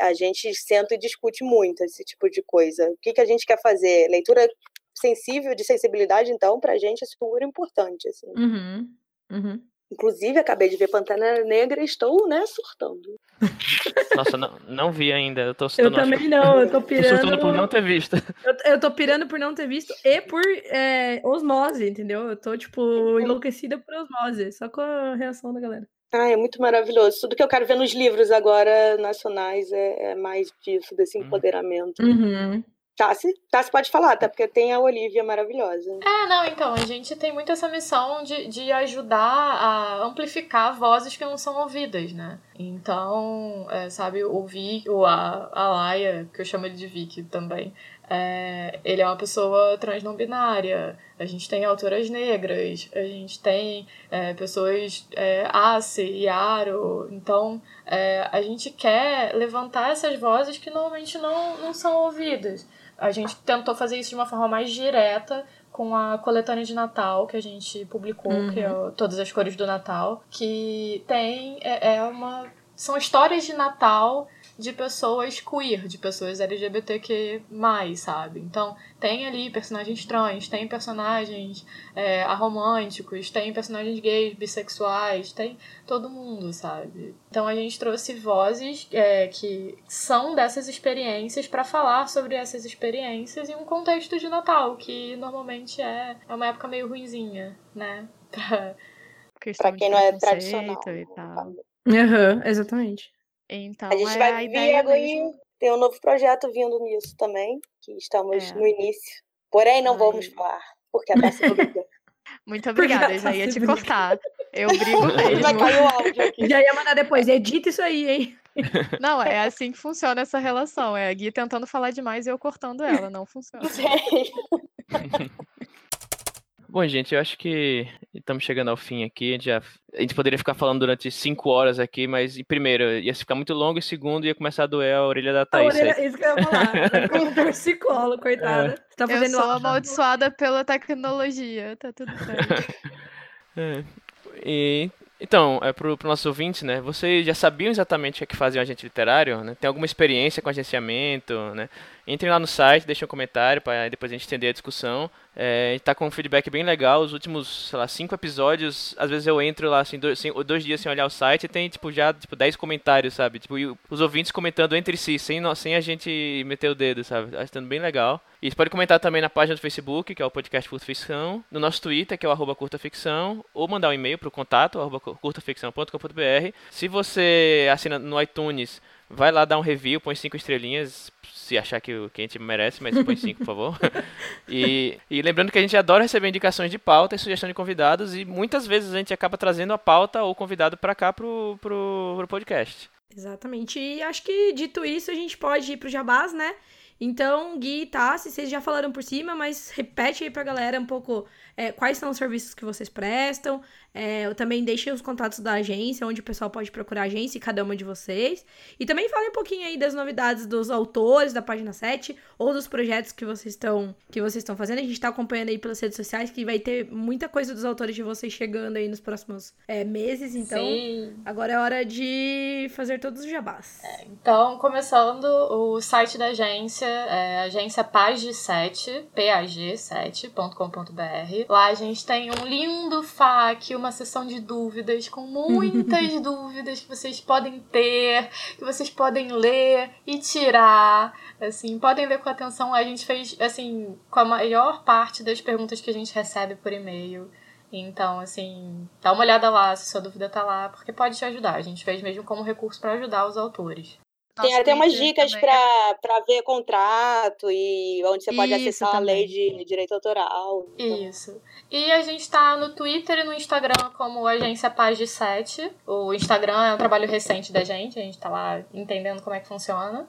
a gente senta e discute muito esse tipo de coisa. O que, que a gente quer fazer? Leitura sensível, de sensibilidade, então, pra gente é super importante, assim. Uhum. Uhum. Inclusive, acabei de ver Pantera Negra e estou, né, surtando. Nossa, não, não vi ainda. Eu, tô, eu também não, eu tô pirando. Tô surtando por não ter visto. Eu, eu tô pirando por não ter visto e por é, osmose, entendeu? Eu tô, tipo, enlouquecida por osmose, só com a reação da galera. Ah, é muito maravilhoso. Tudo que eu quero ver nos livros agora nacionais é, é mais disso, desse uhum. empoderamento. Uhum. Tassi, Tassi pode falar, até porque tem a Olivia maravilhosa. É, não, então, a gente tem muito essa missão de, de ajudar a amplificar vozes que não são ouvidas, né? Então, é, sabe, o Vic, a, a Laia, que eu chamo ele de Vicky também, é, ele é uma pessoa trans não binária, a gente tem autoras negras, a gente tem é, pessoas é, Ace e Aro, então é, a gente quer levantar essas vozes que normalmente não, não são ouvidas. A gente tentou fazer isso de uma forma mais direta com a coletânea de Natal que a gente publicou, uhum. que é uhum. Todas as Cores do Natal, que tem é, é uma são histórias de Natal de pessoas queer, de pessoas LGBTQ+, sabe? Então, tem ali personagens trans, tem personagens é, aromânticos, tem personagens gays, bissexuais, tem todo mundo, sabe? Então, a gente trouxe vozes é, que são dessas experiências para falar sobre essas experiências em um contexto de Natal, que normalmente é, é uma época meio ruinzinha, né? Pra, pra quem não é tradicional. E tal. Uhum, exatamente. Então, a gente é vai a vir mesmo... tem um novo projeto vindo nisso também, que estamos é. no início. Porém, não Ai. vamos falar, porque a Tassi briga. Muito obrigada, eu já ia te briga. cortar. Eu brigo mesmo. Vai cair o áudio aqui. Já ia mandar depois, edita isso aí, hein? Não, é assim que funciona essa relação. É a Gui tentando falar demais e eu cortando ela. Não funciona. Bom, gente, eu acho que estamos chegando ao fim aqui. A gente, já, a gente poderia ficar falando durante cinco horas aqui, mas primeiro, ia ficar muito longo, e segundo, ia começar a doer a orelha da Thaís. A orelha, isso que eu ia falar. Como torcicolo, coitada. É. Tá fazendo eu sou amaldiçoada pela tecnologia, tá tudo certo. é. E então, é pro, pro nosso ouvinte, né? Vocês já sabiam exatamente o que, é que fazia um agente literário, né? Tem alguma experiência com agenciamento, né? Entrem lá no site, deixem um comentário para depois a gente entender a discussão. É, tá com um feedback bem legal. Os últimos, sei lá, cinco episódios, às vezes eu entro lá assim, dois, dois dias sem olhar o site e tem tipo já tipo dez comentários, sabe? Tipo, os ouvintes comentando entre si, sem, sem a gente meter o dedo, sabe? Achando bem legal. E você pode comentar também na página do Facebook, que é o podcast Curta Ficção, no nosso Twitter, que é o arroba Curta Ficção, ou mandar um e-mail para o contato, arroba curtaficção.com.br. Se você assina no iTunes, vai lá dar um review, põe cinco estrelinhas, se achar que o, que a gente merece, mas põe 5, por favor. e, e lembrando que a gente adora receber indicações de pauta e sugestão de convidados, e muitas vezes a gente acaba trazendo a pauta ou convidado para cá pro, pro, pro podcast. Exatamente. E acho que dito isso, a gente pode ir pro Jabás, né? Então, Gui e Tassi, vocês já falaram por cima, mas repete aí pra galera um pouco é, quais são os serviços que vocês prestam, é, eu também deixei os contatos da agência, onde o pessoal pode procurar a agência e cada uma de vocês. E também fale um pouquinho aí das novidades dos autores da página 7 ou dos projetos que vocês estão que vocês estão fazendo. A gente está acompanhando aí pelas redes sociais que vai ter muita coisa dos autores de vocês chegando aí nos próximos é, meses. Então, Sim. agora é hora de fazer todos os jabás. É, então, começando o site da agência, é agência Pag7, pag7.com.br. Lá a gente tem um lindo FAQ, uma sessão de dúvidas com muitas dúvidas que vocês podem ter, que vocês podem ler e tirar. Assim, podem ler com atenção. A gente fez, assim, com a maior parte das perguntas que a gente recebe por e-mail. Então, assim, dá uma olhada lá se sua dúvida tá lá, porque pode te ajudar. A gente fez mesmo como recurso para ajudar os autores. Tem até umas dicas para ver contrato e onde você pode Isso acessar também. a lei de direito autoral. Então. Isso. E a gente está no Twitter e no Instagram como Agência Paz de 7. O Instagram é um trabalho recente da gente, a gente está lá entendendo como é que funciona.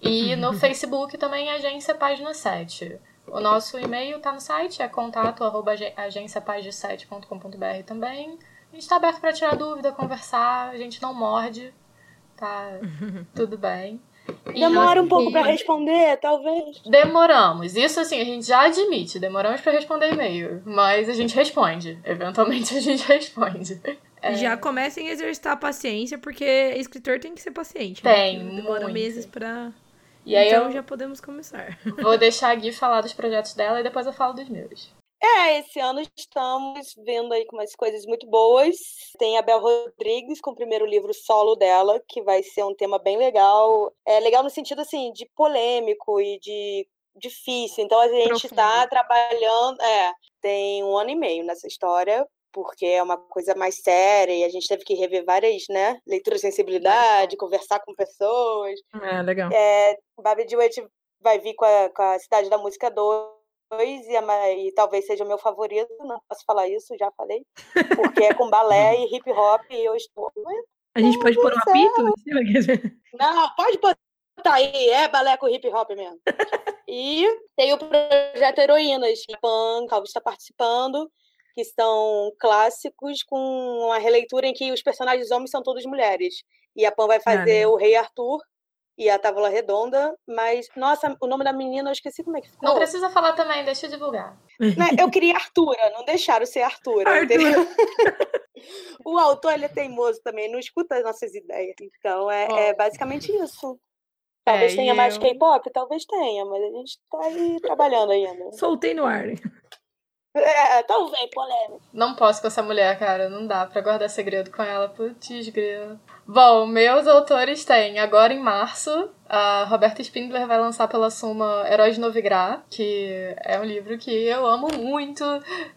E no Facebook também Agência Página 7. O nosso e-mail está no site, é contato arroba agenciapaz7.com.br também. A gente está aberto para tirar dúvida, conversar, a gente não morde tá tudo bem. Demora um pouco para responder, talvez. Demoramos. Isso assim, a gente já admite. Demoramos para responder e-mail. Mas a gente responde. Eventualmente a gente responde. É... Já comecem a exercitar a paciência, porque escritor tem que ser paciente. Né? Tem. Né? Demora muito. meses pra. E aí então eu... já podemos começar. Vou deixar a Gui falar dos projetos dela e depois eu falo dos meus. É, esse ano estamos vendo aí com umas coisas muito boas. Tem a Bel Rodrigues com o primeiro livro solo dela, que vai ser um tema bem legal. É legal no sentido assim de polêmico e de difícil. Então a gente está trabalhando, é, tem um ano e meio nessa história, porque é uma coisa mais séria e a gente teve que rever várias, né, leituras de sensibilidade, conversar com pessoas. É, legal. É, Babi Dewitt vai vir com a, com a Cidade da Música 2 e, e, talvez seja o meu favorito, não posso falar isso, já falei, porque é com balé e hip hop e eu estou. A gente pode pôr um apito Não, pode botar aí, é balé com hip hop mesmo. e tem o projeto Heroínas, que a Pan Calvo está participando, que são clássicos com uma releitura em que os personagens homens são todos mulheres. E a Pan vai fazer ah, o Rei Arthur, e a Távola Redonda, mas, nossa, o nome da menina eu esqueci como é que ficou. Não precisa falar também, deixa eu divulgar. Né, eu queria Artura, não deixaram ser Artura, Artura. o autor, ele é teimoso também, não escuta as nossas ideias. Então, é, é basicamente isso. Talvez é, tenha mais eu... K-pop, talvez tenha, mas a gente tá aí trabalhando ainda. Soltei no ar. É, talvez, polêmico. Não posso com essa mulher, cara. Não dá pra guardar segredo com ela. Putz, grilo. Bom, meus autores têm, agora em março, a Roberta Spindler vai lançar pela Suma Heróis de Novigrad, que é um livro que eu amo muito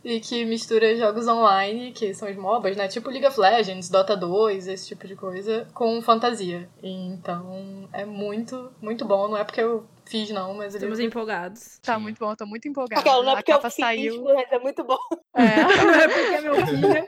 e que mistura jogos online, que são os MOBAs, né? Tipo League of Legends, Dota 2, esse tipo de coisa, com fantasia. Então é muito, muito bom. Não é porque eu fiz, não, mas Estamos livro... empolgados. Tá muito bom, eu tô muito empolgada. Aquela, não é porque a capa eu fiz, saiu. Mas é muito bom. É, não é porque é meu filho.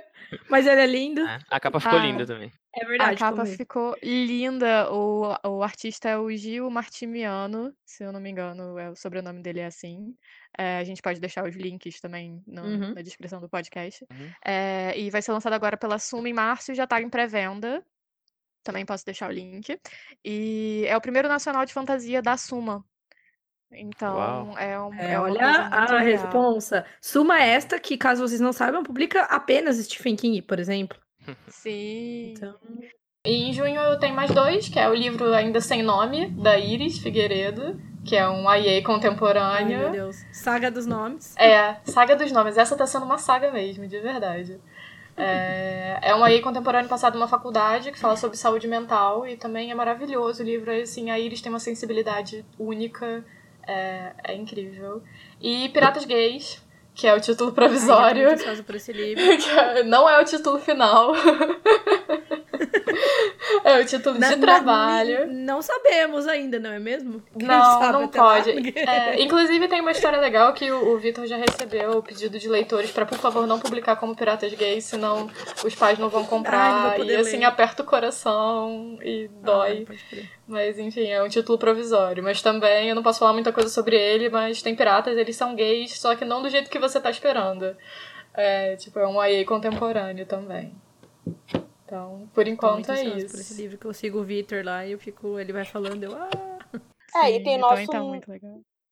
Mas ele é lindo. É, a capa ficou ah, linda também. É verdade. A capa ficou linda. O, o artista é o Gil Martimiano, se eu não me engano, é, o sobrenome dele é assim. É, a gente pode deixar os links também no, uhum. na descrição do podcast. Uhum. É, e vai ser lançado agora pela Suma em março e já tá em pré-venda. Também posso deixar o link. E é o primeiro nacional de fantasia da Suma. Então, Uau. é, um, é, é Olha a legal. responsa. Suma esta, que caso vocês não saibam, publica apenas Stephen King, por exemplo. Sim. Então... E em junho eu tenho mais dois, que é o livro Ainda Sem Nome, da Iris Figueiredo, que é um IA contemporâneo. Ai, meu Deus. Saga dos nomes. É, Saga dos Nomes. Essa tá sendo uma saga mesmo, de verdade. É, é um IA contemporâneo passado numa faculdade que fala sobre saúde mental e também é maravilhoso o livro. Assim, a Iris tem uma sensibilidade única é, é incrível. E Piratas Gays, que é o título provisório. Ai, por esse livro. que é, não é o título final. É o título na, de trabalho. Na, não sabemos ainda, não é mesmo? Quem não, não pode. É, inclusive tem uma história legal que o, o Vitor já recebeu o pedido de leitores para por favor não publicar como piratas gays, senão os pais não vão comprar. Ai, não e assim ler. aperta o coração e dói. Ah, mas enfim, é um título provisório. Mas também eu não posso falar muita coisa sobre ele, mas tem piratas, eles são gays, só que não do jeito que você tá esperando. É, tipo, é um YA contemporâneo também. Então, por enquanto é isso. Por esse livro que eu sigo o Victor lá e eu fico, ele vai falando, eu. Ah! É, Sim, e tem nosso então,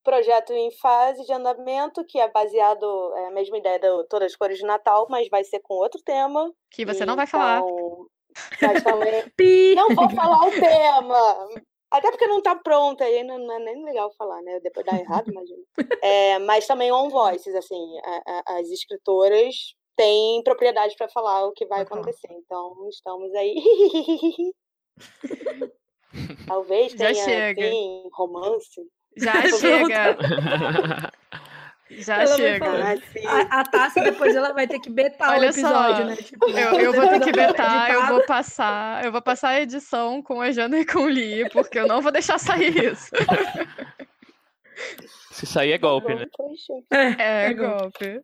projeto em fase de andamento, que é baseado, é a mesma ideia de todas as cores de Natal, mas vai ser com outro tema. Que você não vai falar. Então, mas também... não vou falar o tema. Até porque não tá pronta aí, não, não é nem legal falar, né? Depois dá errado, imagina. É, mas também on voices, assim, a, a, as escritoras têm propriedade para falar o que vai acontecer. Então, estamos aí. Talvez tenha, Já chega. Assim, romance. Já chega. Já ela chega. a, a Tassi depois ela vai ter que betar Olha o episódio, só, né? Tipo, eu, eu vou ter que betar, eu vou passar, eu vou passar a edição com a Jana e com o Lee, porque eu não vou deixar sair isso. Se sair é golpe, né? É, é, é golpe.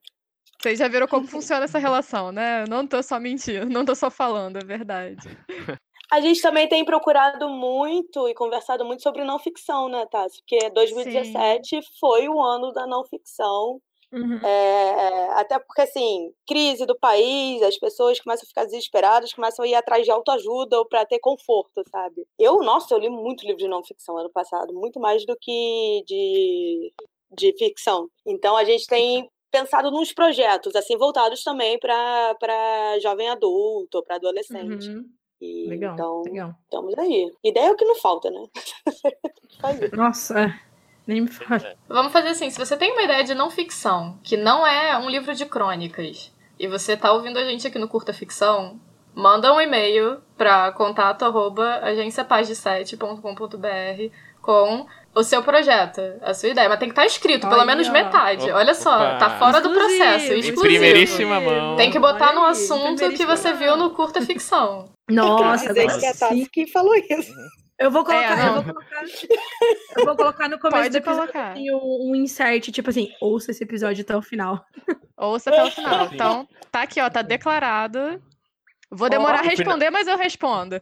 Vocês já viram como funciona essa relação, né? Eu não tô só mentindo, não tô só falando, é verdade. A gente também tem procurado muito e conversado muito sobre não ficção, né, Tassi? Porque 2017 Sim. foi o ano da não ficção. Uhum. É, até porque, assim, crise do país, as pessoas começam a ficar desesperadas, começam a ir atrás de autoajuda ou para ter conforto, sabe? Eu, nossa, eu li muito livro de não ficção ano passado, muito mais do que de, de ficção. Então, a gente tem pensado nos projetos, assim, voltados também para jovem adulto, para adolescente. Uhum. E, legal, então, legal. estamos aí. Ideia é o que não falta, né? Nossa, é. nem me fala. Vamos fazer assim: se você tem uma ideia de não ficção, que não é um livro de crônicas, e você tá ouvindo a gente aqui no Curta Ficção, manda um e-mail para contato arroba agenciapaz7.com.br com o seu projeto, a sua ideia. Mas tem que estar tá escrito, pelo menos metade. Olha só, Opa. tá fora do processo. Exclusivo. Em primeiríssima mão. Tem que botar no assunto que você viu no curta ficção. Nossa, que é a Tati que falou isso. Eu vou colocar, é, eu, vou colocar eu vou colocar no começo Pode do colocar. Um, um insert, tipo assim, ouça esse episódio até o final. Ouça até o final. Então, tá aqui, ó, tá declarado. Vou demorar oh, a responder, final... mas eu respondo.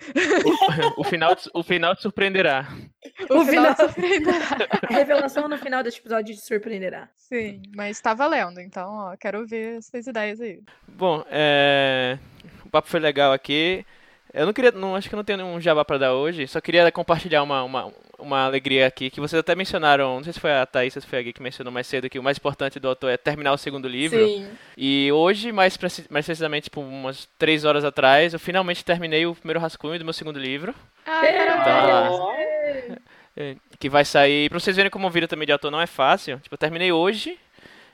O, o, final, o final te surpreenderá. O, o final, final surpreenderá. A revelação no final deste episódio te surpreenderá. Sim, mas tá valendo, então, ó, quero ver essas ideias aí. Bom, é... o papo foi legal aqui. Eu não queria, não acho que não tenho nenhum jabá para dar hoje, só queria compartilhar uma, uma, uma alegria aqui, que vocês até mencionaram, não sei se foi a Thaís, se foi a Gui que mencionou mais cedo, que o mais importante do autor é terminar o segundo livro. Sim. E hoje, mais, mais precisamente, tipo, umas três horas atrás, eu finalmente terminei o primeiro rascunho do meu segundo livro. Ah, então, é, que vai sair, pra vocês verem como o vida também de autor não é fácil, tipo, eu terminei hoje,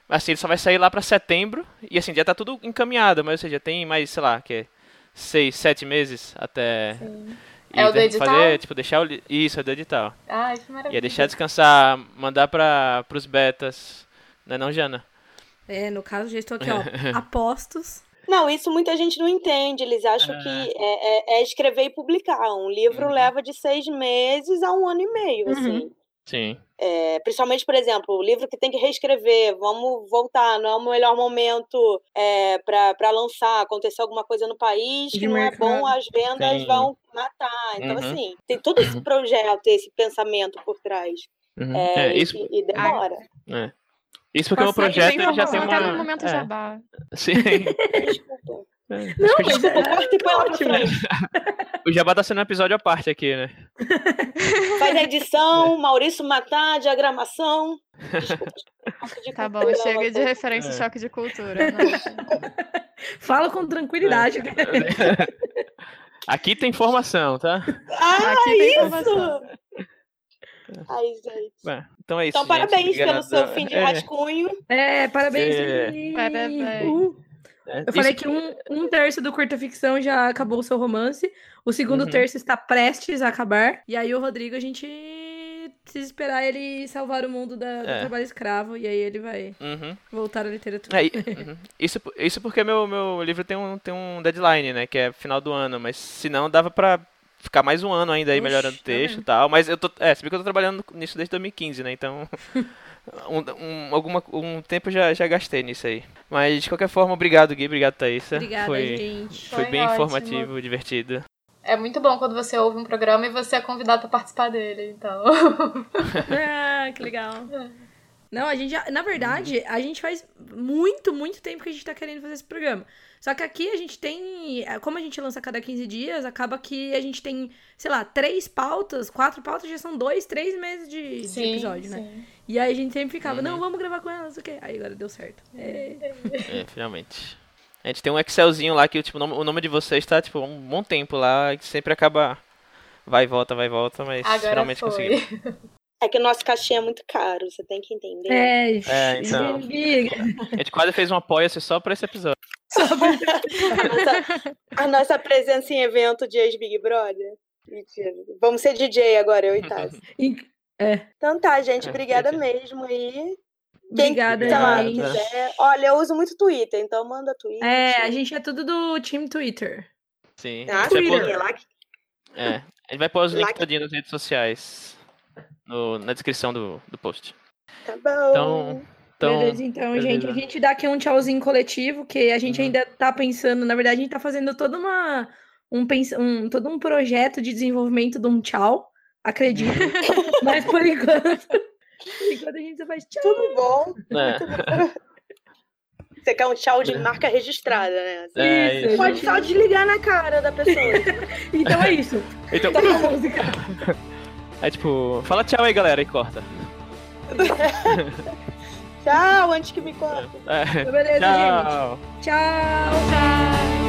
assim, ele só vai sair lá para setembro, e assim, já tá tudo encaminhado, mas ou seja, tem mais, sei lá, que seis, sete meses até. Sim. É o do edital? Fazer, tipo, deixar o. Isso, é do edital. Ai, que maravilha. Ia deixar descansar, mandar para pros betas. Não é não, Jana? É, no caso, já estou aqui, ó. apostos. Não, isso muita gente não entende. Eles acham que é, é, é, escrever e publicar. Um livro uhum. leva de seis meses a um ano e meio, uhum. assim. Sim. É, principalmente, por exemplo, o livro que tem que reescrever, vamos voltar, não é o melhor momento é, para lançar, acontecer alguma coisa no país que não é bom, as vendas Sim. vão matar. Então, uhum. assim, tem todo esse uhum. projeto, esse pensamento por trás. Uhum. É, é isso... e, e demora. É. Isso porque o projeto ele já tem uma... Até no momento é. jabá. Sim. Desculpa. É, não, mas desculpa, é, corta e põe ela pra frente. O Jabá tá sendo um episódio à parte aqui, né? Faz a edição, Maurício Matar, diagramação. De tá bom, chega de referência é. choque de cultura. Né? Fala com tranquilidade. É. Aqui tem informação, tá? Ah, Aqui tem isso! Informação. Ai, gente. então é isso. Então, gente. parabéns Obrigado. pelo seu fim de rascunho. É, parabéns. É. Parabéns. Uh. É, eu falei que um, um terço do curta ficção já acabou o seu romance, o segundo uhum. terço está prestes a acabar, e aí o Rodrigo a gente precisa esperar ele salvar o mundo da, do é. trabalho escravo, e aí ele vai uhum. voltar à literatura. É, uhum. isso, isso porque meu, meu livro tem um, tem um deadline, né, que é final do ano, mas se não dava pra ficar mais um ano ainda aí melhorando o tá texto e tal. Mas eu tô. É, se bem que eu tô trabalhando nisso desde 2015, né? Então. um, um, alguma, um tempo já, já gastei nisso aí. Mas de qualquer forma, obrigado, Gui. Obrigado, Thaisa. Obrigada, foi, gente. Foi, foi bem ótimo. informativo, divertido. É muito bom quando você ouve um programa e você é convidado para participar dele, então. ah, que legal. Não, a gente já, na verdade, a gente faz muito, muito tempo que a gente tá querendo fazer esse programa. Só que aqui a gente tem, como a gente lança a cada 15 dias, acaba que a gente tem, sei lá, três pautas, quatro pautas já são dois, três meses de, sim, de episódio, né? sim. né? E aí a gente sempre ficava, uhum. não, vamos gravar com ela, não sei o quê. Aí agora deu certo. É, é finalmente. A gente tem um Excelzinho lá que tipo, o, nome, o nome de vocês tá, tipo, um bom tempo lá, que sempre acaba. Vai e volta, vai e volta, mas Agora finalmente foi. conseguimos. É que o nosso caixinha é muito caro, você tem que entender. É, é então. A gente quase fez um apoia-se só pra esse episódio. a, nossa, a nossa presença em evento de ex-Big Brother. Mentira. Vamos ser DJ agora, eu e Tassi. É. Então tá, gente, obrigada mesmo aí. Quem, Obrigada, lá, quiser. Olha, eu uso muito Twitter, então manda Twitter. É, a gente é tudo do time Twitter. Sim. Ah, Twitter. Pôr... Lá... É, a gente vai pôr os links todinhos nas redes sociais no, na descrição do, do post. Tá bom. Então, então, Beleza, então, beleza. gente, a gente dá aqui um tchauzinho coletivo, que a gente uhum. ainda tá pensando, na verdade, a gente tá fazendo toda uma um, um todo um projeto de desenvolvimento de um tchau, acredito. Mas por enquanto Enquanto a gente só faz tchau. Tudo bom. É. Você quer um tchau de marca registrada, né? É, isso, Pode só desligar na cara da pessoa. então é isso. Então... Toca a música. É tipo, fala tchau aí, galera, e corta. Tchau, antes que me corte. É. Beleza, tchau. gente. Tchau. Tchau.